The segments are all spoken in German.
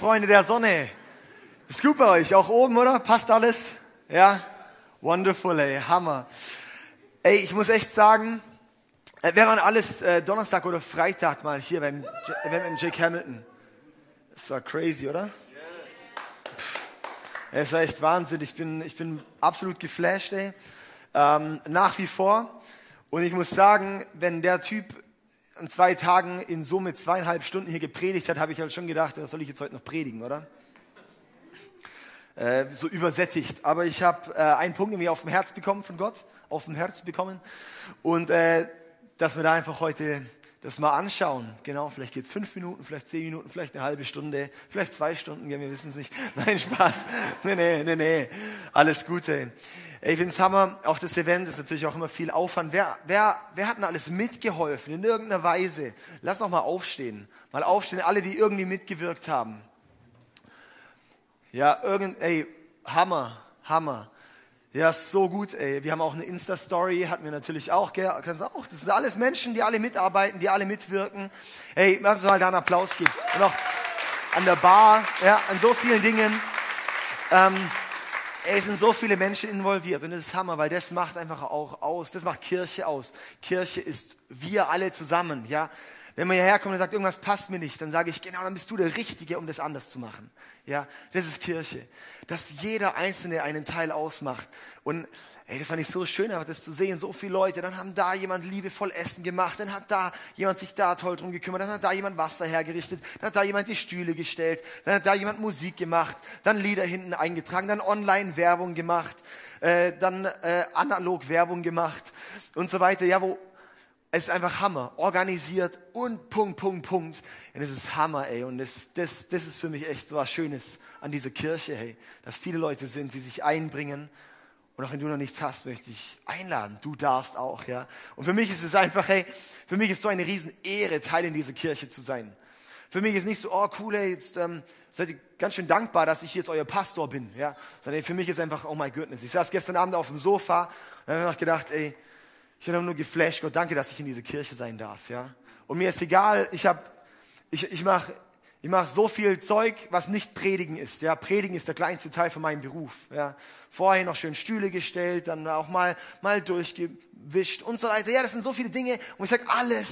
Freunde der Sonne. Ist gut bei euch, auch oben, oder? Passt alles? Ja? Wonderful, ey, Hammer. Ey, ich muss echt sagen, äh, wir waren alles äh, Donnerstag oder Freitag mal hier beim Event mit Jake Hamilton. Das war crazy, oder? Es war echt Wahnsinn. Ich bin, ich bin absolut geflasht, ey. Ähm, nach wie vor. Und ich muss sagen, wenn der Typ an zwei Tagen in Summe zweieinhalb Stunden hier gepredigt hat, habe ich halt schon gedacht, was soll ich jetzt heute noch predigen, oder? Äh, so übersättigt. Aber ich habe äh, einen Punkt irgendwie auf dem Herz bekommen von Gott, auf dem Herz bekommen. Und äh, dass wir da einfach heute das mal anschauen. Genau, vielleicht geht's fünf Minuten, vielleicht zehn Minuten, vielleicht eine halbe Stunde, vielleicht zwei Stunden, ja, wir wissen es nicht. Nein, Spaß. Nee, nee, nee, nee. Alles Gute. Ich finde es Hammer. Auch das Event ist natürlich auch immer viel Aufwand. Wer, wer, wer hat denn alles mitgeholfen in irgendeiner Weise? Lass noch mal aufstehen. Mal aufstehen, alle, die irgendwie mitgewirkt haben. Ja, irgend, ey, Hammer, Hammer. Ja, so gut, ey. Wir haben auch eine Insta-Story, hatten wir natürlich auch, gell? Kannst auch. Das sind alles Menschen, die alle mitarbeiten, die alle mitwirken. Ey, lass uns mal da einen Applaus geben. Und auch an der Bar, ja, an so vielen Dingen. Ähm, es sind so viele Menschen involviert und das ist Hammer, weil das macht einfach auch aus, das macht Kirche aus. Kirche ist wir alle zusammen, ja. Wenn man hierher kommt und sagt, irgendwas passt mir nicht, dann sage ich, genau, dann bist du der Richtige, um das anders zu machen. Ja, das ist Kirche. Dass jeder Einzelne einen Teil ausmacht. Und ey, das fand ich so schön, einfach das zu sehen. So viele Leute, dann haben da jemand liebevoll Essen gemacht, dann hat da jemand sich da toll drum gekümmert, dann hat da jemand Wasser hergerichtet, dann hat da jemand die Stühle gestellt, dann hat da jemand Musik gemacht, dann Lieder hinten eingetragen, dann Online-Werbung gemacht, äh, dann äh, analog Werbung gemacht und so weiter. Ja, wo es ist einfach Hammer, organisiert und Punkt, Punkt, Punkt. Und es ist Hammer, ey. Und das, das, das ist für mich echt so was Schönes an dieser Kirche, hey. Dass viele Leute sind, die sich einbringen. Und auch wenn du noch nichts hast, möchte ich einladen. Du darfst auch, ja. Und für mich ist es einfach, hey, für mich ist so eine Riesenehre, Teil in dieser Kirche zu sein. Für mich ist nicht so, oh cool, hey, jetzt ähm, seid ihr ganz schön dankbar, dass ich jetzt euer Pastor bin, ja. Sondern für mich ist einfach, oh my goodness. Ich saß gestern Abend auf dem Sofa und habe mir gedacht, ey, ich habe nur geflasht, Gott, danke, dass ich in dieser Kirche sein darf, ja. Und mir ist egal, ich habe, ich, ich mache ich mach so viel Zeug, was nicht Predigen ist. Ja, Predigen ist der kleinste Teil von meinem Beruf. Ja, vorher noch schön Stühle gestellt, dann auch mal mal durchgewischt und so weiter. Ja, das sind so viele Dinge. Und ich sage alles,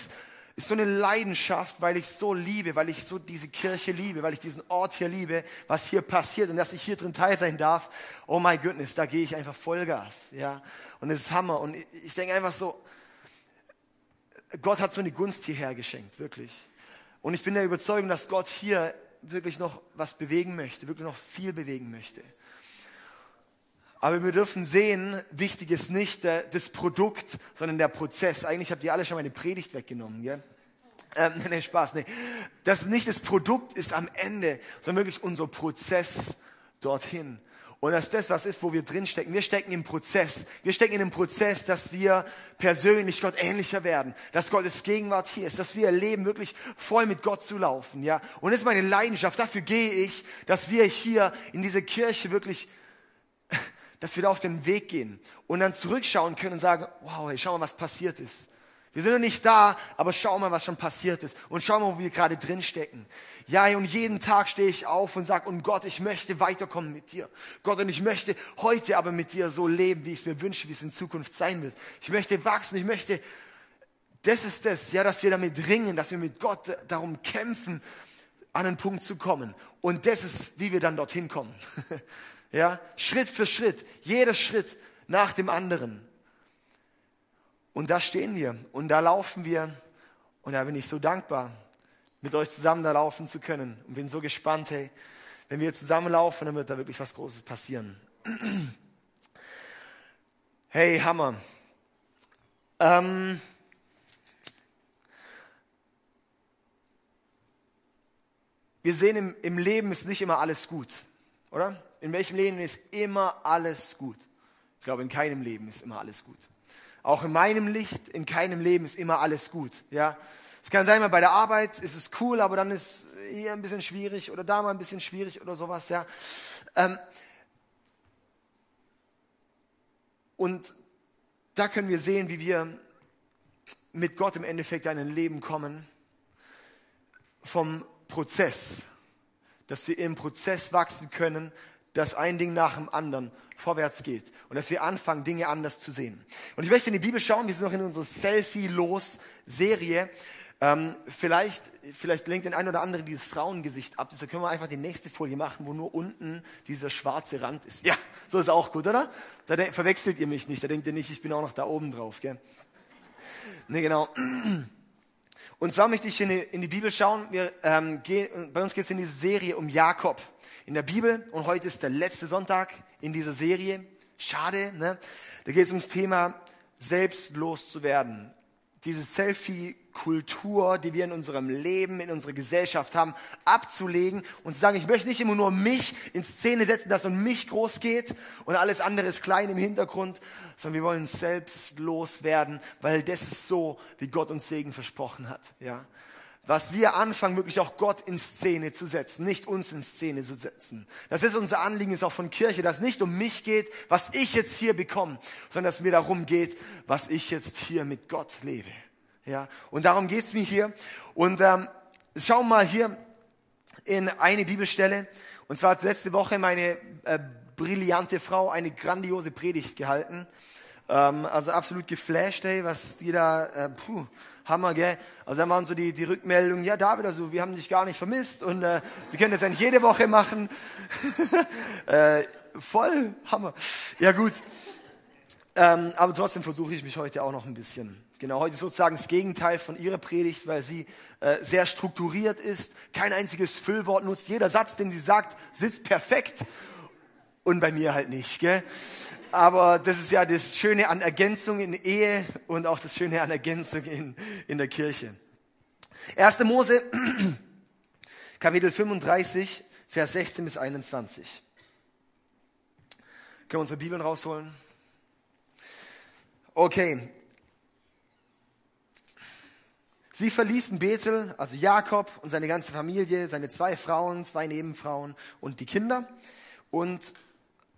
ist so eine Leidenschaft, weil ich so liebe, weil ich so diese Kirche liebe, weil ich diesen Ort hier liebe, was hier passiert und dass ich hier drin teil sein darf. Oh my goodness, da gehe ich einfach Vollgas, ja. Und es ist Hammer. Und ich denke einfach so, Gott hat so eine Gunst hierher geschenkt, wirklich. Und ich bin der Überzeugung, dass Gott hier wirklich noch was bewegen möchte, wirklich noch viel bewegen möchte. Aber wir dürfen sehen, wichtig ist nicht das Produkt, sondern der Prozess. Eigentlich habt ihr alle schon meine Predigt weggenommen, gell? Ähm, nee, Spaß, nee. Das nicht das Produkt ist am Ende, sondern wirklich unser Prozess dorthin. Und dass das was ist, wo wir drinstecken. Wir stecken im Prozess. Wir stecken in dem Prozess, dass wir persönlich Gott ähnlicher werden. Dass Gottes Gegenwart hier ist. Dass wir erleben, wirklich voll mit Gott zu laufen, ja. Und das ist meine Leidenschaft. Dafür gehe ich, dass wir hier in diese Kirche wirklich dass wir da auf den Weg gehen und dann zurückschauen können und sagen, wow, hey, schau mal, was passiert ist. Wir sind noch nicht da, aber schau mal, was schon passiert ist. Und schau mal, wo wir gerade drin stecken. Ja, und jeden Tag stehe ich auf und sage, und Gott, ich möchte weiterkommen mit dir. Gott, und ich möchte heute aber mit dir so leben, wie ich es mir wünsche, wie es in Zukunft sein wird. Ich möchte wachsen, ich möchte, das ist das, ja, dass wir damit ringen, dass wir mit Gott darum kämpfen, an einen Punkt zu kommen. Und das ist, wie wir dann dorthin kommen. Ja, Schritt für Schritt, jeder Schritt nach dem anderen. Und da stehen wir und da laufen wir und da bin ich so dankbar, mit euch zusammen da laufen zu können und bin so gespannt, hey, wenn wir zusammenlaufen, dann wird da wirklich was Großes passieren. Hey, Hammer. Ähm, wir sehen im, im Leben ist nicht immer alles gut, oder? in welchem Leben ist immer alles gut? Ich glaube, in keinem Leben ist immer alles gut. Auch in meinem Licht, in keinem Leben ist immer alles gut. Ja, es kann sein, mal bei der Arbeit ist es cool, aber dann ist hier ein bisschen schwierig oder da mal ein bisschen schwierig oder sowas. Ja, ähm, und da können wir sehen, wie wir mit Gott im Endeffekt in ein Leben kommen vom Prozess dass wir im Prozess wachsen können, dass ein Ding nach dem anderen vorwärts geht und dass wir anfangen, Dinge anders zu sehen. Und ich möchte in die Bibel schauen, wir sind noch in unserer Selfie-Los-Serie. Ähm, vielleicht, vielleicht lenkt den einen oder anderen dieses Frauengesicht ab. Deshalb können wir einfach die nächste Folie machen, wo nur unten dieser schwarze Rand ist. Ja, so ist auch gut, oder? Da verwechselt ihr mich nicht. Da denkt ihr nicht, ich bin auch noch da oben drauf. Gell? Nee, genau. Und zwar möchte ich in die, in die Bibel schauen. Wir, ähm, gehen, bei uns geht es in diese Serie um Jakob in der Bibel. Und heute ist der letzte Sonntag in dieser Serie. Schade, ne? Da geht es ums Thema selbstlos zu werden. Diese Selfie-Kultur, die wir in unserem Leben, in unserer Gesellschaft haben, abzulegen und zu sagen, ich möchte nicht immer nur mich in Szene setzen, dass um mich groß geht und alles andere ist klein im Hintergrund, sondern wir wollen selbstlos werden, weil das ist so, wie Gott uns Segen versprochen hat. Ja? Was wir anfangen, wirklich auch Gott in Szene zu setzen, nicht uns in Szene zu setzen. Das ist unser Anliegen, ist auch von Kirche, dass es nicht um mich geht, was ich jetzt hier bekomme, sondern dass es mir darum geht, was ich jetzt hier mit Gott lebe. Ja, und darum geht's mir hier. Und ähm, schauen wir mal hier in eine Bibelstelle. Und zwar hat letzte Woche meine äh, brillante Frau eine grandiose Predigt gehalten. Ähm, also absolut geflasht, ey, was die da, äh, puh, Hammer, gell? Also da waren so die, die Rückmeldungen, ja David, also wir haben dich gar nicht vermisst und äh, die können das eigentlich jede Woche machen. äh, voll Hammer. Ja gut. Ähm, aber trotzdem versuche ich mich heute auch noch ein bisschen. Genau, heute sozusagen das Gegenteil von ihrer Predigt, weil sie äh, sehr strukturiert ist, kein einziges Füllwort nutzt. Jeder Satz, den sie sagt, sitzt perfekt und bei mir halt nicht. Gell? Aber das ist ja das Schöne an Ergänzung in Ehe und auch das Schöne an Ergänzung in, in der Kirche. 1. Mose, Kapitel 35, Vers 16 bis 21. Können wir unsere Bibeln rausholen? Okay. Sie verließen Bethel, also Jakob und seine ganze Familie, seine zwei Frauen, zwei Nebenfrauen und die Kinder und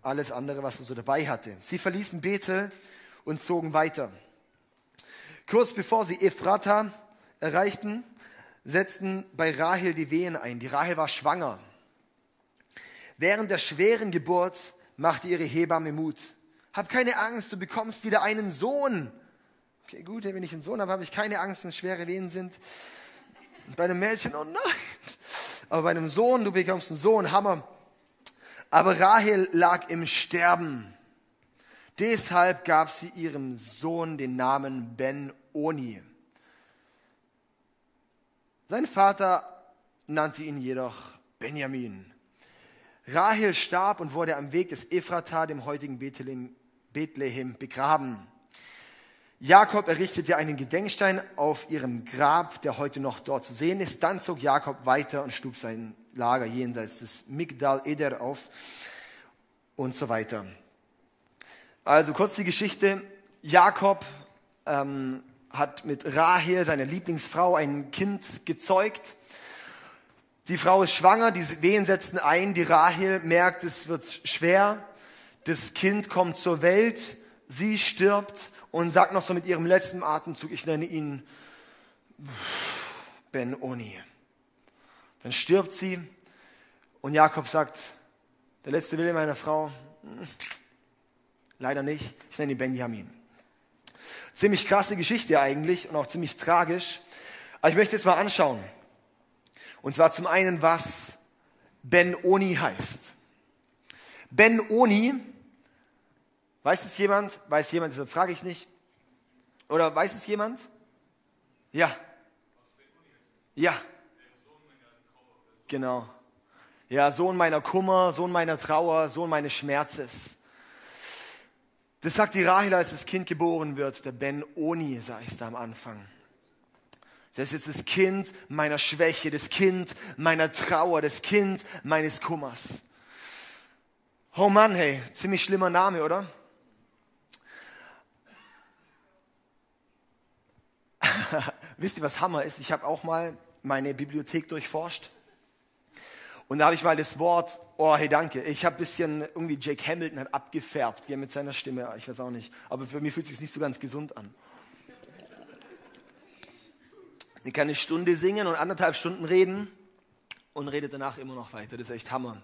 alles andere, was er so dabei hatte. Sie verließen Bethel und zogen weiter. Kurz bevor sie Ephrata erreichten, setzten bei Rahel die Wehen ein. Die Rahel war schwanger. Während der schweren Geburt machte ihre Hebamme Mut. Hab keine Angst, du bekommst wieder einen Sohn. Okay, gut, wenn ich einen Sohn habe, habe ich keine Angst, wenn schwere Wehen sind. Bei einem Mädchen, oh nein. Aber bei einem Sohn, du bekommst einen Sohn, Hammer. Aber Rahel lag im Sterben. Deshalb gab sie ihrem Sohn den Namen Ben-Oni. Sein Vater nannte ihn jedoch Benjamin. Rahel starb und wurde am Weg des Ephrata, dem heutigen Bethlehem, Bethlehem, begraben. Jakob errichtete einen Gedenkstein auf ihrem Grab, der heute noch dort zu sehen ist. Dann zog Jakob weiter und schlug sein Lager jenseits des Migdal Eder auf und so weiter. Also kurz die Geschichte. Jakob ähm, hat mit Rahel, seiner Lieblingsfrau, ein Kind gezeugt. Die Frau ist schwanger, die Wehen setzen ein, die Rahel merkt, es wird schwer. Das Kind kommt zur Welt, sie stirbt und sagt noch so mit ihrem letzten Atemzug, ich nenne ihn Ben-Oni. Dann stirbt sie und Jakob sagt, der letzte Wille meiner Frau, hm, leider nicht, ich nenne ihn Benjamin. Ziemlich krasse Geschichte eigentlich und auch ziemlich tragisch. Aber ich möchte jetzt mal anschauen. Und zwar zum einen, was Ben-Oni heißt. Ben-Oni, weiß es jemand? Weiß jemand, deshalb frage ich nicht. Oder weiß es jemand? Ja. Ja. Genau. Ja, Sohn meiner Kummer, Sohn meiner Trauer, Sohn meines Schmerzes. Das sagt die Rahel, als das Kind geboren wird, der Ben-Oni, sag ich da am Anfang. Das ist das Kind meiner Schwäche, das Kind meiner Trauer, das Kind meines Kummers. Oh Mann, hey, ziemlich schlimmer Name, oder? Wisst ihr, was Hammer ist? Ich habe auch mal meine Bibliothek durchforscht und da habe ich mal das Wort, oh hey danke, ich habe ein bisschen, irgendwie Jake Hamilton hat abgefärbt ja, mit seiner Stimme, ich weiß auch nicht, aber für mich fühlt es sich nicht so ganz gesund an. Ich kann eine Stunde singen und anderthalb Stunden reden und redet danach immer noch weiter. Das ist echt Hammer.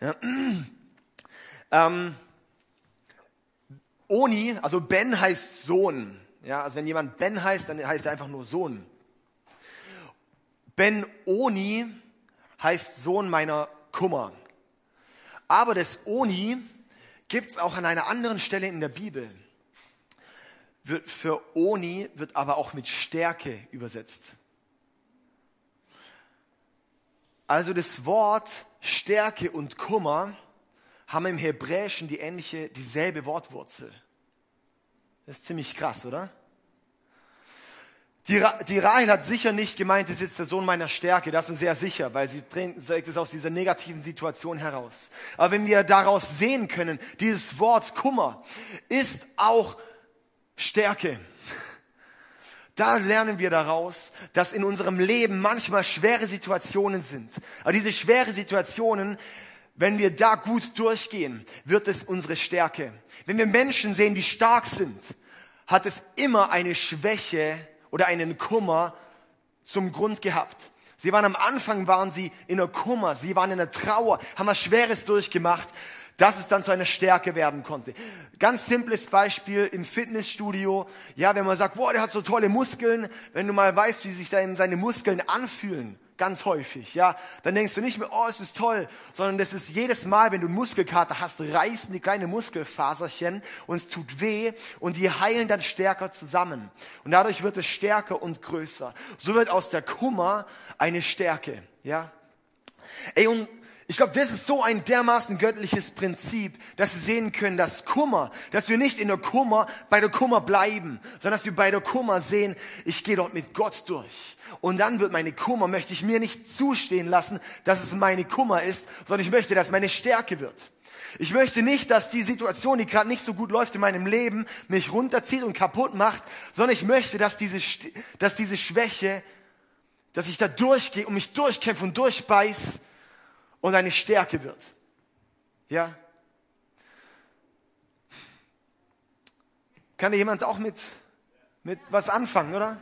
Ja. Ähm, Oni, also Ben heißt Sohn. Ja, also wenn jemand Ben heißt, dann heißt er einfach nur Sohn. Ben Oni heißt Sohn meiner Kummer. Aber das Oni gibt es auch an einer anderen Stelle in der Bibel. Für Oni wird aber auch mit Stärke übersetzt. Also das Wort Stärke und Kummer haben im Hebräischen die ähnliche, dieselbe Wortwurzel. Das ist ziemlich krass, oder? Die, die Rahel hat sicher nicht gemeint, es ist jetzt der Sohn meiner Stärke, das ist mir sehr sicher, weil sie trägt es aus dieser negativen Situation heraus. Aber wenn wir daraus sehen können, dieses Wort Kummer ist auch Stärke. Da lernen wir daraus, dass in unserem Leben manchmal schwere Situationen sind. Aber diese schwere Situationen, wenn wir da gut durchgehen, wird es unsere Stärke. Wenn wir Menschen sehen, die stark sind, hat es immer eine Schwäche oder einen Kummer zum Grund gehabt. Sie waren am Anfang, waren sie in der Kummer, sie waren in der Trauer, haben was Schweres durchgemacht dass es dann zu einer Stärke werden konnte. Ganz simples Beispiel im Fitnessstudio. Ja, wenn man sagt, boah, der hat so tolle Muskeln, wenn du mal weißt, wie sich dann seine Muskeln anfühlen, ganz häufig, ja, dann denkst du nicht mehr, oh, es ist toll, sondern das ist jedes Mal, wenn du Muskelkater hast, reißen die kleine Muskelfaserchen und es tut weh und die heilen dann stärker zusammen. Und dadurch wird es stärker und größer. So wird aus der Kummer eine Stärke, ja. Ey, und ich glaube, das ist so ein dermaßen göttliches Prinzip, dass wir sehen können, dass Kummer, dass wir nicht in der Kummer bei der Kummer bleiben, sondern dass wir bei der Kummer sehen, ich gehe dort mit Gott durch. Und dann wird meine Kummer, möchte ich mir nicht zustehen lassen, dass es meine Kummer ist, sondern ich möchte, dass meine Stärke wird. Ich möchte nicht, dass die Situation, die gerade nicht so gut läuft in meinem Leben, mich runterzieht und kaputt macht, sondern ich möchte, dass diese, dass diese Schwäche, dass ich da durchgehe und mich durchkämpfe und durchbeiß, und eine Stärke wird. Ja? Kann jemand auch mit, mit was anfangen, oder?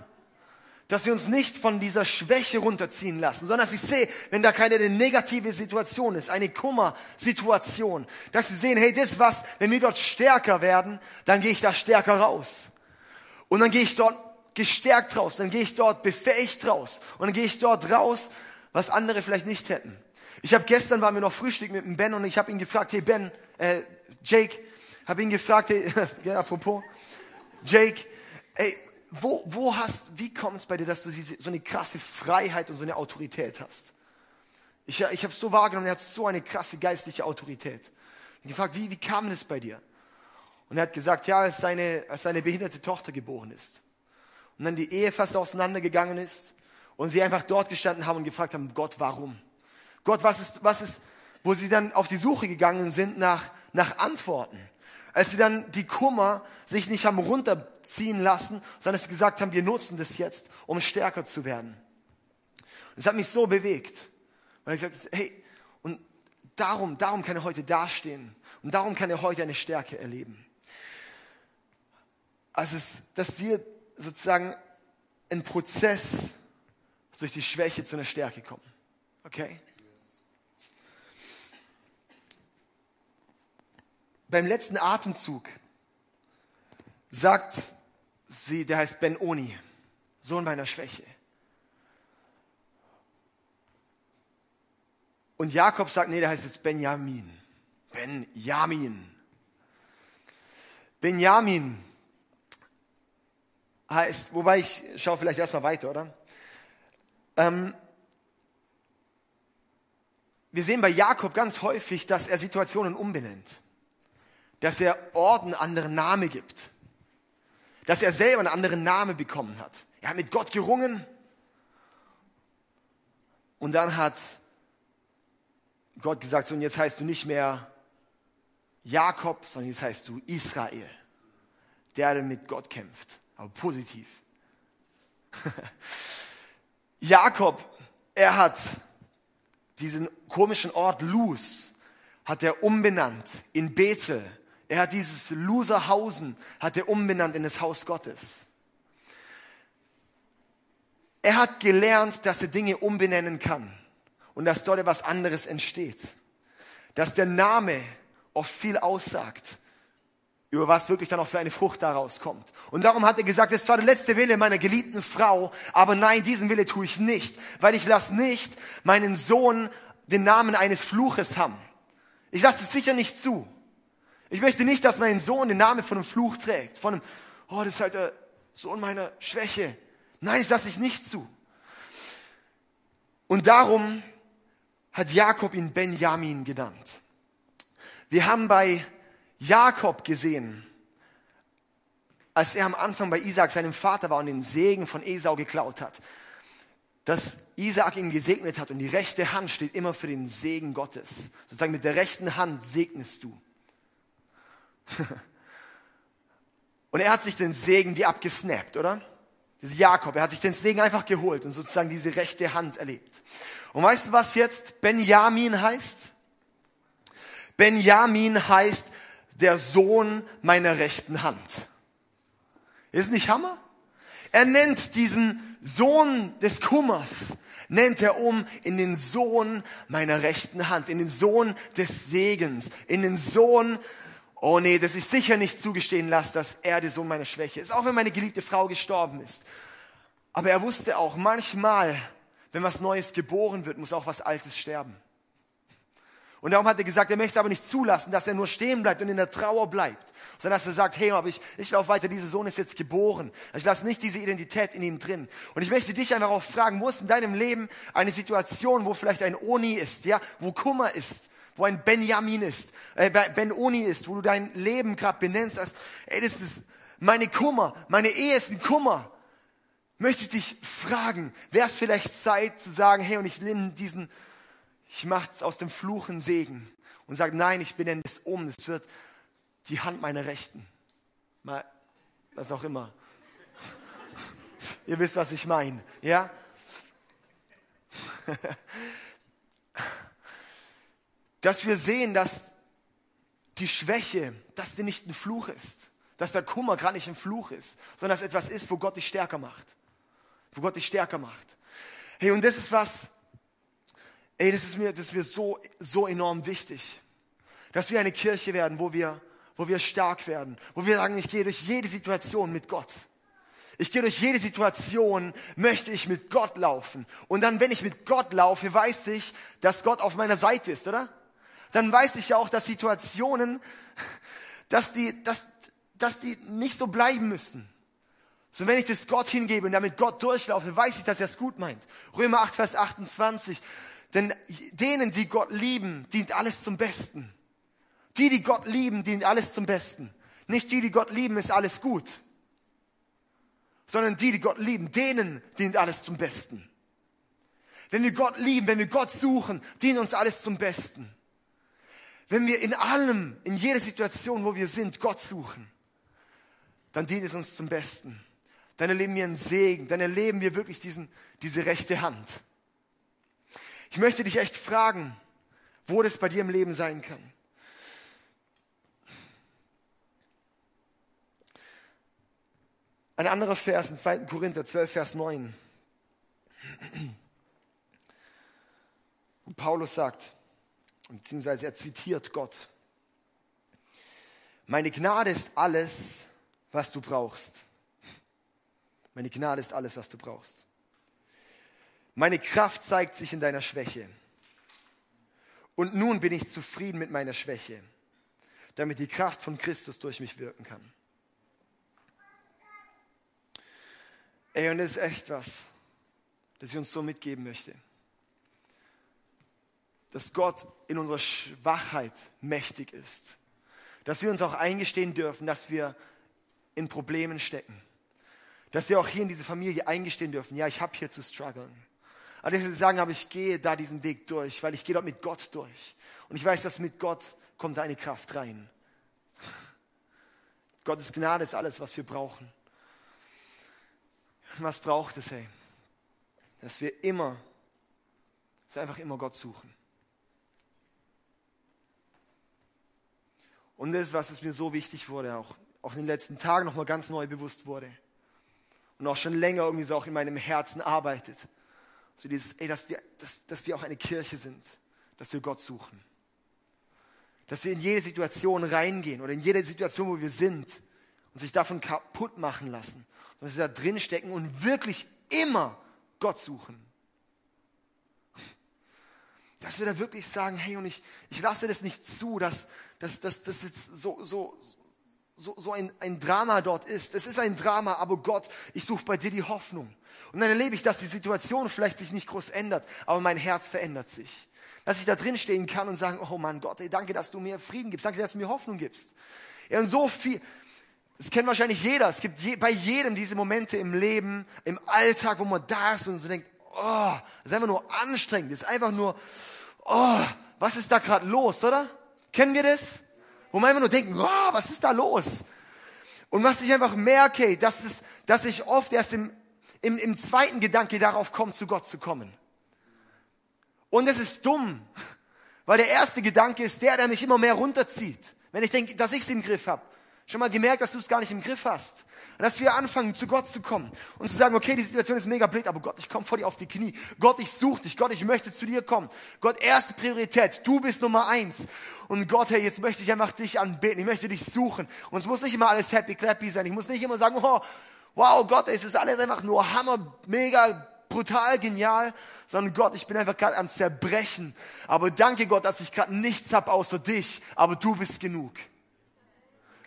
Dass wir uns nicht von dieser Schwäche runterziehen lassen, sondern dass ich sehe, wenn da keine negative Situation ist, eine Kummersituation, dass wir sehen, hey, das was, wenn wir dort stärker werden, dann gehe ich da stärker raus. Und dann gehe ich dort gestärkt raus, dann gehe ich dort befähigt raus und dann gehe ich dort raus, was andere vielleicht nicht hätten. Ich habe gestern waren wir noch Frühstück mit dem Ben und ich habe ihn gefragt, hey Ben, äh, Jake, habe ihn gefragt, hey, ja, apropos, Jake, ey, wo, wo hast, wie kommt es bei dir, dass du diese, so eine krasse Freiheit und so eine Autorität hast? Ich, ich habe es so wahrgenommen, er hat so eine krasse geistliche Autorität. Ich gefragt, wie, wie kam das bei dir? Und er hat gesagt, ja, als seine, als seine behinderte Tochter geboren ist. Und dann die Ehe fast auseinandergegangen ist und sie einfach dort gestanden haben und gefragt haben, Gott, warum? Gott, was ist, was ist, wo sie dann auf die Suche gegangen sind nach, nach Antworten. Als sie dann die Kummer sich nicht haben runterziehen lassen, sondern sie gesagt haben, wir nutzen das jetzt, um stärker zu werden. Das hat mich so bewegt. Weil ich gesagt hey, und darum, darum kann er heute dastehen. Und darum kann er heute eine Stärke erleben. Also, es, dass wir sozusagen einen Prozess durch die Schwäche zu einer Stärke kommen. Okay? Beim letzten Atemzug sagt sie, der heißt Ben Oni, Sohn meiner Schwäche. Und Jakob sagt, nee, der heißt jetzt Benjamin. Benjamin. Benjamin heißt, wobei ich schaue vielleicht erstmal weiter, oder? Ähm, wir sehen bei Jakob ganz häufig, dass er Situationen umbenennt dass er Orden anderen Namen gibt. Dass er selber einen anderen Namen bekommen hat. Er hat mit Gott gerungen. Und dann hat Gott gesagt, so, und jetzt heißt du nicht mehr Jakob, sondern jetzt heißt du Israel. Der, der mit Gott kämpft. Aber positiv. Jakob, er hat diesen komischen Ort Luz, hat er umbenannt in Bethel er hat dieses Loserhausen, hat er umbenannt in das Haus Gottes. Er hat gelernt, dass er Dinge umbenennen kann. und dass dort etwas anderes entsteht. Dass der Name oft viel aussagt über was wirklich dann auch für eine Frucht daraus kommt. Und darum hat er gesagt, es war der letzte Wille meiner geliebten Frau, aber nein, diesen Wille tue ich nicht, weil ich lasse nicht meinen Sohn den Namen eines Fluches haben. Ich lasse es sicher nicht zu. Ich möchte nicht, dass mein Sohn den Namen von einem Fluch trägt, von einem, oh, das ist halt der Sohn meiner Schwäche. Nein, das lasse ich nicht zu. Und darum hat Jakob ihn Benjamin genannt. Wir haben bei Jakob gesehen, als er am Anfang bei Isaac, seinem Vater war und den Segen von Esau geklaut hat, dass Isaac ihn gesegnet hat und die rechte Hand steht immer für den Segen Gottes. Sozusagen mit der rechten Hand segnest du. und er hat sich den Segen wie abgesnappt, oder? Ist Jakob, er hat sich den Segen einfach geholt und sozusagen diese rechte Hand erlebt. Und weißt du, was jetzt Benjamin heißt? Benjamin heißt der Sohn meiner rechten Hand. Ist nicht Hammer? Er nennt diesen Sohn des Kummers, nennt er um in den Sohn meiner rechten Hand, in den Sohn des Segens, in den Sohn, oh nee, das ist sicher nicht zugestehen lasse, dass er der Sohn meiner Schwäche ist, auch wenn meine geliebte Frau gestorben ist. Aber er wusste auch, manchmal, wenn was Neues geboren wird, muss auch was Altes sterben. Und darum hat er gesagt, er möchte aber nicht zulassen, dass er nur stehen bleibt und in der Trauer bleibt, sondern dass er sagt, hey, aber ich, ich laufe weiter, dieser Sohn ist jetzt geboren. Ich lasse nicht diese Identität in ihm drin. Und ich möchte dich einfach auch fragen, wo ist in deinem Leben eine Situation, wo vielleicht ein Oni ist, ja, wo Kummer ist, wo ein Benjamin ist, äh, Ben Oni ist, wo du dein Leben gerade benennst als, ey, das ist meine Kummer, meine Ehe ist ein Kummer. Möchte ich dich fragen, wäre es vielleicht Zeit zu sagen, hey, und ich nehme diesen ich mache aus dem Fluchen Segen und sage, nein, ich benenne es um. Es wird die Hand meiner Rechten. Mal, was auch immer. Ihr wisst, was ich meine, ja? dass wir sehen, dass die Schwäche, dass die nicht ein Fluch ist, dass der Kummer gerade nicht ein Fluch ist, sondern dass etwas ist, wo Gott dich stärker macht, wo Gott dich stärker macht. Hey, und das ist was, Ey, das ist mir, das ist mir so, so enorm wichtig, dass wir eine Kirche werden, wo wir, wo wir stark werden, wo wir sagen, ich gehe durch jede Situation mit Gott. Ich gehe durch jede Situation, möchte ich mit Gott laufen. Und dann, wenn ich mit Gott laufe, weiß ich, dass Gott auf meiner Seite ist, oder? Dann weiß ich ja auch, dass Situationen, dass die, dass, dass die nicht so bleiben müssen. So, wenn ich das Gott hingebe und damit Gott durchlaufe, weiß ich, dass er es gut meint. Römer 8, Vers 28. Denn denen, die Gott lieben, dient alles zum Besten. Die, die Gott lieben, dient alles zum Besten. Nicht die, die Gott lieben, ist alles gut. Sondern die, die Gott lieben, denen dient alles zum Besten. Wenn wir Gott lieben, wenn wir Gott suchen, dient uns alles zum Besten. Wenn wir in allem, in jeder Situation, wo wir sind, Gott suchen, dann dient es uns zum Besten. Dann erleben wir einen Segen, dann erleben wir wirklich diesen, diese rechte Hand. Ich möchte dich echt fragen, wo das bei dir im Leben sein kann. Ein anderer Vers in 2. Korinther 12, Vers 9. Und Paulus sagt, beziehungsweise er zitiert Gott. Meine Gnade ist alles, was du brauchst. Meine Gnade ist alles, was du brauchst. Meine Kraft zeigt sich in deiner Schwäche. Und nun bin ich zufrieden mit meiner Schwäche, damit die Kraft von Christus durch mich wirken kann. Ey, und das ist echt was, das ich uns so mitgeben möchte. Dass Gott in unserer Schwachheit mächtig ist. Dass wir uns auch eingestehen dürfen, dass wir in Problemen stecken. Dass wir auch hier in diese Familie eingestehen dürfen, ja, ich habe hier zu strugglen. Aber dass sie sagen, aber ich gehe da diesen Weg durch, weil ich gehe dort mit Gott durch. Und ich weiß, dass mit Gott kommt eine Kraft rein. Gottes Gnade ist alles, was wir brauchen. Was braucht es, hey? Dass wir immer, dass wir einfach immer Gott suchen. Und das ist, was es mir so wichtig wurde, auch, auch in den letzten Tagen nochmal ganz neu bewusst wurde. Und auch schon länger irgendwie so auch in meinem Herzen arbeitet So dieses, ey, dass wir, dass, dass wir auch eine Kirche sind, dass wir Gott suchen. Dass wir in jede Situation reingehen oder in jede Situation, wo wir sind und sich davon kaputt machen lassen. Sondern dass wir da drin stecken und wirklich immer Gott suchen. Dass wir da wirklich sagen, hey, und ich, ich lasse das nicht zu, dass, dass, dass, dass jetzt so, so, so, so ein, ein Drama dort ist. Es ist ein Drama, aber Gott, ich suche bei dir die Hoffnung. Und dann erlebe ich, dass die Situation vielleicht sich nicht groß ändert, aber mein Herz verändert sich. Dass ich da drin stehen kann und sagen, oh Mann, Gott, ey, danke, dass du mir Frieden gibst, danke, dass du mir Hoffnung gibst. Ja, und so viel, das kennt wahrscheinlich jeder. Es gibt je, bei jedem diese Momente im Leben, im Alltag, wo man da ist und so denkt, oh, das ist einfach nur anstrengend, das ist einfach nur, oh, was ist da gerade los, oder? Kennen wir das? Wo man einfach nur denkt, oh, was ist da los? Und was ich einfach merke, dass, das, dass ich oft erst im, im, im zweiten Gedanke darauf komme, zu Gott zu kommen. Und es ist dumm, weil der erste Gedanke ist der, der mich immer mehr runterzieht. Wenn ich denke, dass ich es im Griff habe. Schon mal gemerkt, dass du es gar nicht im Griff hast. Und dass wir anfangen, zu Gott zu kommen und zu sagen, okay, die Situation ist mega blöd, aber Gott, ich komme vor dir auf die Knie. Gott, ich suche dich. Gott, ich möchte zu dir kommen. Gott, erste Priorität. Du bist Nummer eins. Und Gott, hey, jetzt möchte ich einfach dich anbeten. Ich möchte dich suchen. Und es muss nicht immer alles happy clappy sein. Ich muss nicht immer sagen, oh, wow, Gott, es ist alles einfach nur hammer, mega brutal genial, sondern Gott, ich bin einfach gerade am Zerbrechen. Aber danke Gott, dass ich gerade nichts habe außer dich, aber du bist genug.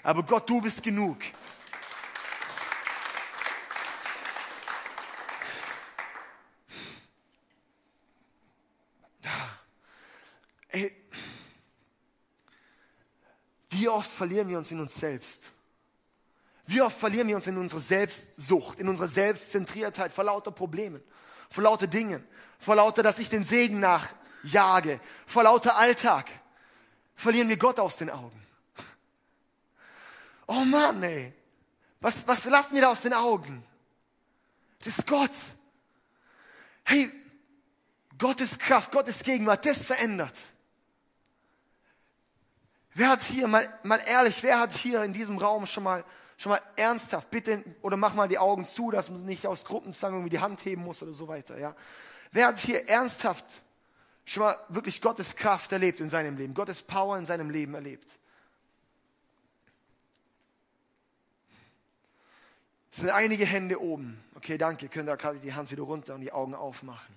Aber Gott, du bist genug. Ey, wie oft verlieren wir uns in uns selbst? Wie oft verlieren wir uns in unserer Selbstsucht, in unserer Selbstzentriertheit vor lauter Problemen, vor lauter Dingen, vor lauter, dass ich den Segen nachjage, vor lauter Alltag. Verlieren wir Gott aus den Augen. Oh Mann, ey. Was, was lassen wir da aus den Augen? Das ist Gott. Hey, Gottes Kraft, Gottes Gegenwart, das verändert. Wer hat hier, mal, mal ehrlich, wer hat hier in diesem Raum schon mal, schon mal ernsthaft, bitte, oder mach mal die Augen zu, dass man nicht aus Gruppenzwang irgendwie die Hand heben muss oder so weiter, ja. Wer hat hier ernsthaft schon mal wirklich Gottes Kraft erlebt in seinem Leben, Gottes Power in seinem Leben erlebt? Sind einige Hände oben. Okay, danke. Könnt ihr gerade die Hand wieder runter und die Augen aufmachen.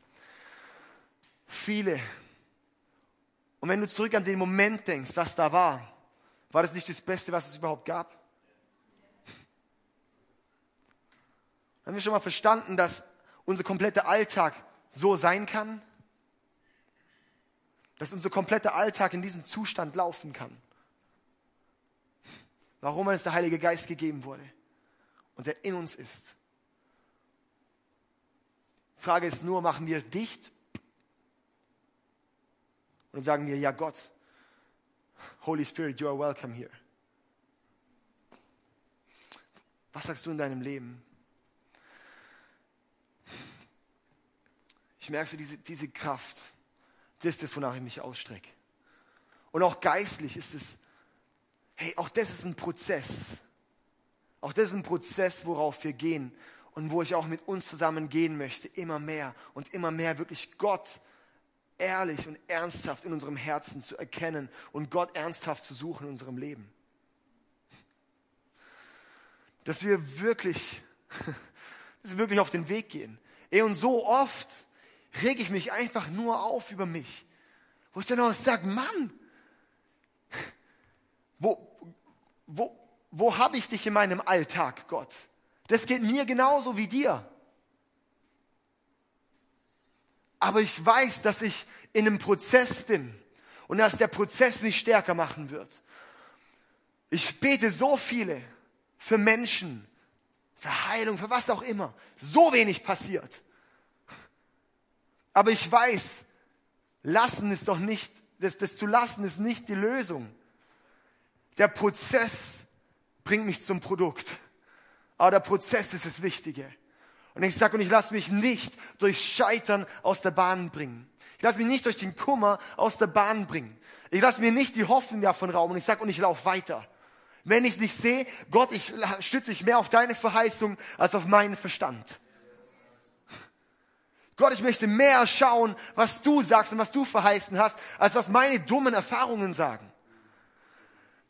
Viele. Und wenn du zurück an den Moment denkst, was da war, war das nicht das Beste, was es überhaupt gab? Haben wir schon mal verstanden, dass unser kompletter Alltag so sein kann? Dass unser kompletter Alltag in diesem Zustand laufen kann? Warum uns der Heilige Geist gegeben wurde? Und der in uns ist. Frage ist nur, machen wir dicht und sagen wir, ja Gott, Holy Spirit, you are welcome here. Was sagst du in deinem Leben? Ich merke so diese, diese Kraft. Das ist das, wonach ich mich ausstrecke. Und auch geistlich ist es, hey, auch das ist ein Prozess. Auch das ist ein Prozess, worauf wir gehen und wo ich auch mit uns zusammen gehen möchte, immer mehr und immer mehr wirklich Gott ehrlich und ernsthaft in unserem Herzen zu erkennen und Gott ernsthaft zu suchen in unserem Leben. Dass wir wirklich, dass wir wirklich auf den Weg gehen. Ey, und so oft rege ich mich einfach nur auf über mich, wo ich dann auch sage, Mann, wo, wo, wo habe ich dich in meinem Alltag, Gott? Das geht mir genauso wie dir. Aber ich weiß, dass ich in einem Prozess bin und dass der Prozess mich stärker machen wird. Ich bete so viele für Menschen, für Heilung, für was auch immer. So wenig passiert. Aber ich weiß, lassen ist doch nicht, das, das zu lassen ist nicht die Lösung. Der Prozess bringt mich zum Produkt. Aber der Prozess ist das Wichtige. Und ich sage, und ich lasse mich nicht durch Scheitern aus der Bahn bringen. Ich lasse mich nicht durch den Kummer aus der Bahn bringen. Ich lasse mir nicht die Hoffnung davon rauben. Und ich sage, und ich laufe weiter. Wenn ich es nicht sehe, Gott, ich stütze mich mehr auf deine Verheißung als auf meinen Verstand. Gott, ich möchte mehr schauen, was du sagst und was du verheißen hast, als was meine dummen Erfahrungen sagen.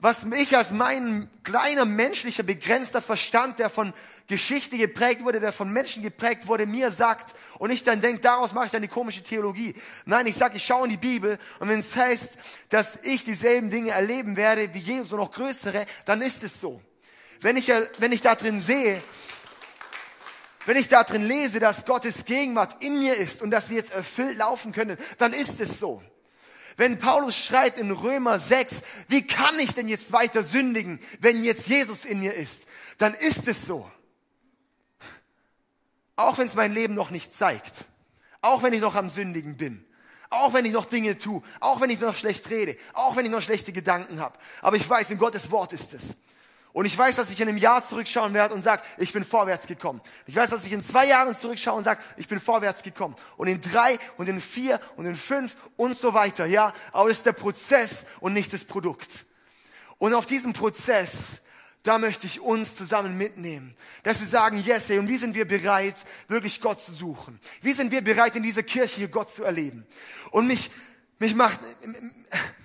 Was mich als mein kleiner menschlicher, begrenzter Verstand, der von Geschichte geprägt wurde, der von Menschen geprägt wurde, mir sagt und ich dann denke, daraus mache ich dann die komische Theologie. Nein, ich sage, ich schaue in die Bibel und wenn es heißt, dass ich dieselben Dinge erleben werde wie Jesus und noch größere, dann ist es so. Wenn ich, wenn ich da drin sehe, wenn ich da drin lese, dass Gottes Gegenwart in mir ist und dass wir jetzt erfüllt laufen können, dann ist es so. Wenn Paulus schreibt in Römer 6, wie kann ich denn jetzt weiter sündigen, wenn jetzt Jesus in mir ist, dann ist es so. Auch wenn es mein Leben noch nicht zeigt, auch wenn ich noch am Sündigen bin, auch wenn ich noch Dinge tue, auch wenn ich noch schlecht rede, auch wenn ich noch schlechte Gedanken habe. Aber ich weiß, in Gottes Wort ist es. Und ich weiß, dass ich in einem Jahr zurückschauen werde und sage, ich bin vorwärts gekommen. Ich weiß, dass ich in zwei Jahren zurückschaue und sage, ich bin vorwärts gekommen. Und in drei und in vier und in fünf und so weiter. Ja, aber es ist der Prozess und nicht das Produkt. Und auf diesem Prozess, da möchte ich uns zusammen mitnehmen. Dass wir sagen, yes, hey, und wie sind wir bereit, wirklich Gott zu suchen? Wie sind wir bereit, in dieser Kirche Gott zu erleben? Und mich, mich macht,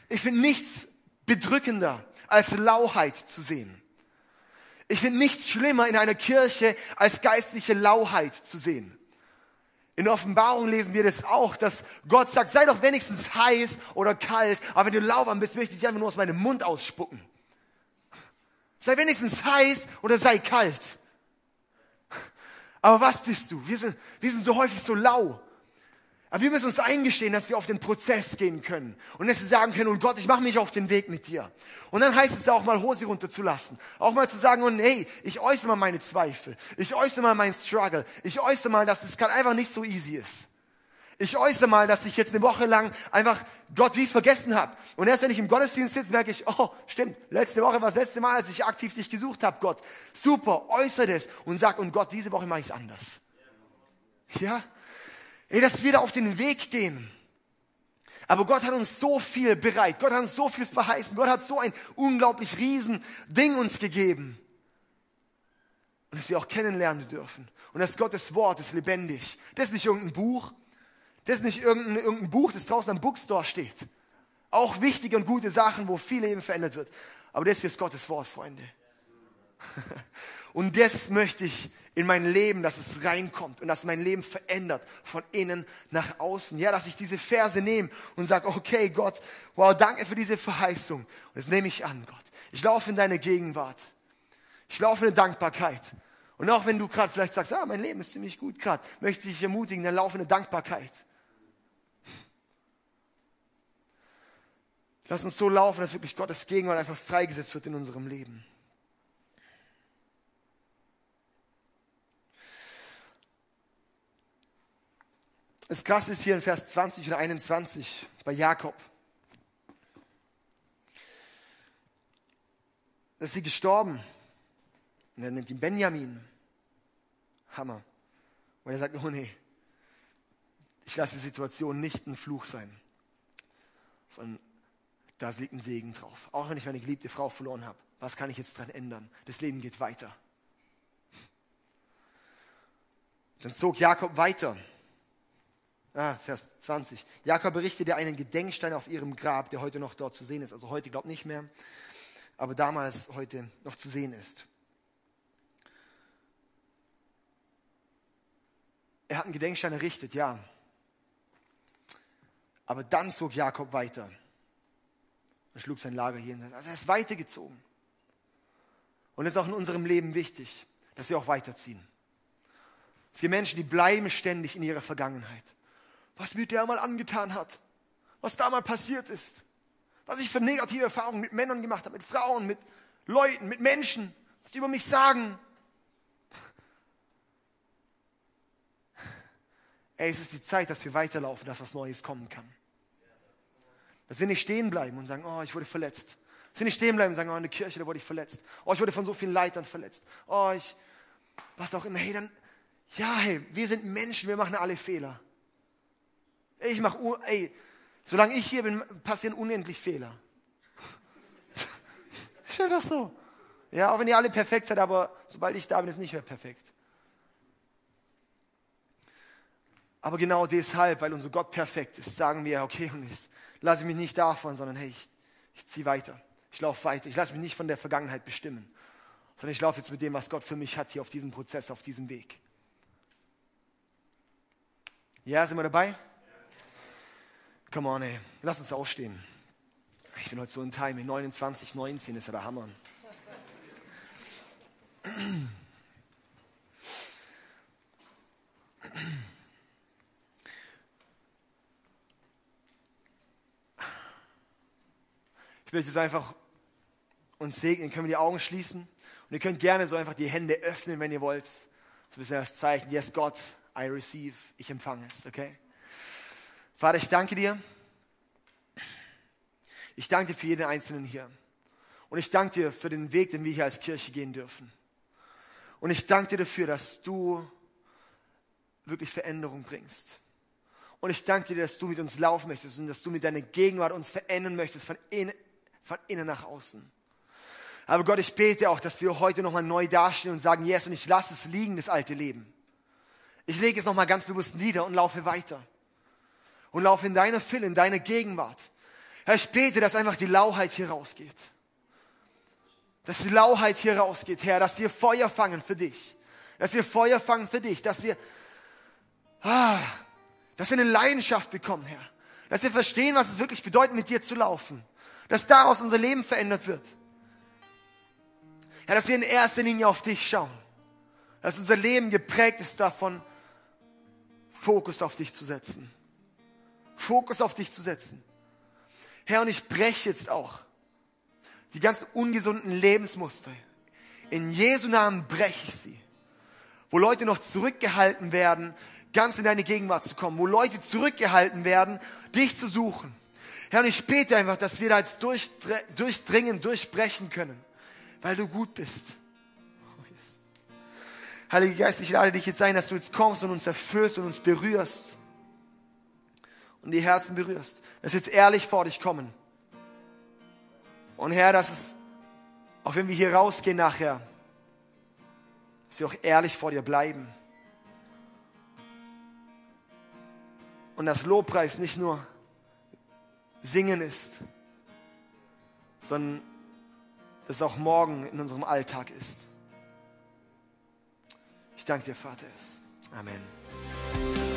ich finde nichts bedrückender, als Lauheit zu sehen. Ich finde nichts schlimmer in einer Kirche als geistliche Lauheit zu sehen. In der Offenbarung lesen wir das auch, dass Gott sagt, sei doch wenigstens heiß oder kalt, aber wenn du lauwarm bist, möchte ich dich einfach nur aus meinem Mund ausspucken. Sei wenigstens heiß oder sei kalt. Aber was bist du? Wir sind, wir sind so häufig so lau. Aber wir müssen uns eingestehen, dass wir auf den Prozess gehen können. Und dass wir sagen können, und Gott, ich mache mich auf den Weg mit dir. Und dann heißt es ja auch mal Hose runterzulassen. Auch mal zu sagen, und hey, ich äußere mal meine Zweifel. Ich äußere mal meinen Struggle. Ich äußere mal, dass es gerade einfach nicht so easy ist. Ich äußere mal, dass ich jetzt eine Woche lang einfach Gott wie vergessen habe. Und erst wenn ich im Gottesdienst sitze, merke ich, oh, stimmt, letzte Woche war das letzte Mal, als ich aktiv dich gesucht habe, Gott. Super, äußere das und sag, und Gott, diese Woche mache ich es anders. Ja? Ey, dass wir da auf den Weg gehen. Aber Gott hat uns so viel bereit. Gott hat uns so viel verheißen. Gott hat so ein unglaublich riesen Ding uns gegeben. Und dass wir auch kennenlernen dürfen. Und dass Gottes Wort ist lebendig. Das ist nicht irgendein Buch. Das ist nicht irgendein, irgendein Buch, das draußen am Bookstore steht. Auch wichtige und gute Sachen, wo viel Leben verändert wird. Aber das hier ist Gottes Wort, Freunde. Und das möchte ich in mein Leben, dass es reinkommt und dass mein Leben verändert von innen nach außen. Ja, dass ich diese Verse nehme und sage, okay Gott, wow, danke für diese Verheißung. Und das nehme ich an, Gott. Ich laufe in deine Gegenwart. Ich laufe in Dankbarkeit. Und auch wenn du gerade vielleicht sagst, ah, mein Leben ist ziemlich gut gerade, möchte ich dich ermutigen, dann laufe in Dankbarkeit. Lass uns so laufen, dass wirklich Gottes Gegenwart einfach freigesetzt wird in unserem Leben. Das Krasse ist hier in Vers 20 oder 21 bei Jakob. Da ist sie gestorben. Und er nennt ihn Benjamin. Hammer. Und er sagt, oh nee, ich lasse die Situation nicht ein Fluch sein, sondern da liegt ein Segen drauf. Auch wenn ich meine geliebte Frau verloren habe. Was kann ich jetzt dran ändern? Das Leben geht weiter. Dann zog Jakob weiter. Ah, Vers 20. Jakob berichtete einen Gedenkstein auf ihrem Grab, der heute noch dort zu sehen ist. Also heute glaubt nicht mehr, aber damals heute noch zu sehen ist. Er hat einen Gedenkstein errichtet, ja. Aber dann zog Jakob weiter. Er schlug sein Lager hier hin. Also er ist weitergezogen. Und es ist auch in unserem Leben wichtig, dass wir auch weiterziehen. Es gibt Menschen, die bleiben ständig in ihrer Vergangenheit was mir der mal angetan hat, was da mal passiert ist, was ich für negative Erfahrungen mit Männern gemacht habe, mit Frauen, mit Leuten, mit Menschen, was die über mich sagen. Ey, es ist die Zeit, dass wir weiterlaufen, dass was Neues kommen kann. Dass wir nicht stehen bleiben und sagen, oh, ich wurde verletzt. Dass wir nicht stehen bleiben und sagen, oh, in der Kirche, da wurde ich verletzt. Oh, ich wurde von so vielen Leitern verletzt. Oh, ich, was auch immer. Hey, dann, ja, hey, wir sind Menschen, wir machen alle Fehler. Ich mache, ey, solange ich hier bin, passieren unendlich Fehler. ist einfach so. Ja, auch wenn ihr alle perfekt seid, aber sobald ich da bin, ist nicht mehr perfekt. Aber genau deshalb, weil unser Gott perfekt ist, sagen wir, okay, und jetzt lasse ich mich nicht davon, sondern hey, ich, ich ziehe weiter. Ich laufe weiter. Ich lasse mich nicht von der Vergangenheit bestimmen, sondern ich laufe jetzt mit dem, was Gott für mich hat, hier auf diesem Prozess, auf diesem Weg. Ja, sind wir dabei? Come on, ey. Lass uns aufstehen. Ich bin heute so in Time. 29, 19 ist ja der Hammer. Ich will jetzt einfach uns segnen. Können wir die Augen schließen? Und ihr könnt gerne so einfach die Hände öffnen, wenn ihr wollt. So ein bisschen das Zeichen. Yes, God, I receive. Ich empfange es, okay? Vater, ich danke dir. Ich danke dir für jeden Einzelnen hier. Und ich danke dir für den Weg, den wir hier als Kirche gehen dürfen. Und ich danke dir dafür, dass du wirklich Veränderung bringst. Und ich danke dir, dass du mit uns laufen möchtest und dass du mit deiner Gegenwart uns verändern möchtest von innen, von innen nach außen. Aber Gott, ich bete auch, dass wir heute nochmal neu dastehen und sagen, yes, und ich lasse es liegen, das alte Leben. Ich lege es nochmal ganz bewusst nieder und laufe weiter. Und laufe in deine Fülle, in deine Gegenwart. Herr, ich bete, dass einfach die Lauheit hier rausgeht. Dass die Lauheit hier rausgeht, Herr, dass wir Feuer fangen für dich. Dass wir Feuer fangen für dich, dass wir, ah, dass wir eine Leidenschaft bekommen, Herr. Dass wir verstehen, was es wirklich bedeutet, mit dir zu laufen. Dass daraus unser Leben verändert wird. Ja, dass wir in erster Linie auf dich schauen. Dass unser Leben geprägt ist davon, Fokus auf dich zu setzen. Fokus auf dich zu setzen. Herr, und ich breche jetzt auch die ganzen ungesunden Lebensmuster. In Jesu Namen breche ich sie. Wo Leute noch zurückgehalten werden, ganz in deine Gegenwart zu kommen. Wo Leute zurückgehalten werden, dich zu suchen. Herr, und ich bete einfach, dass wir da jetzt durchdringen, durchbrechen können, weil du gut bist. Oh, yes. Heiliger Geist, ich lade dich jetzt ein, dass du jetzt kommst und uns erfüllst und uns berührst. Und die Herzen berührst. Dass wir jetzt ehrlich vor dich kommen. Und Herr, dass es, auch wenn wir hier rausgehen nachher, dass wir auch ehrlich vor dir bleiben. Und das Lobpreis nicht nur Singen ist, sondern dass auch morgen in unserem Alltag ist. Ich danke dir, Vater. Amen.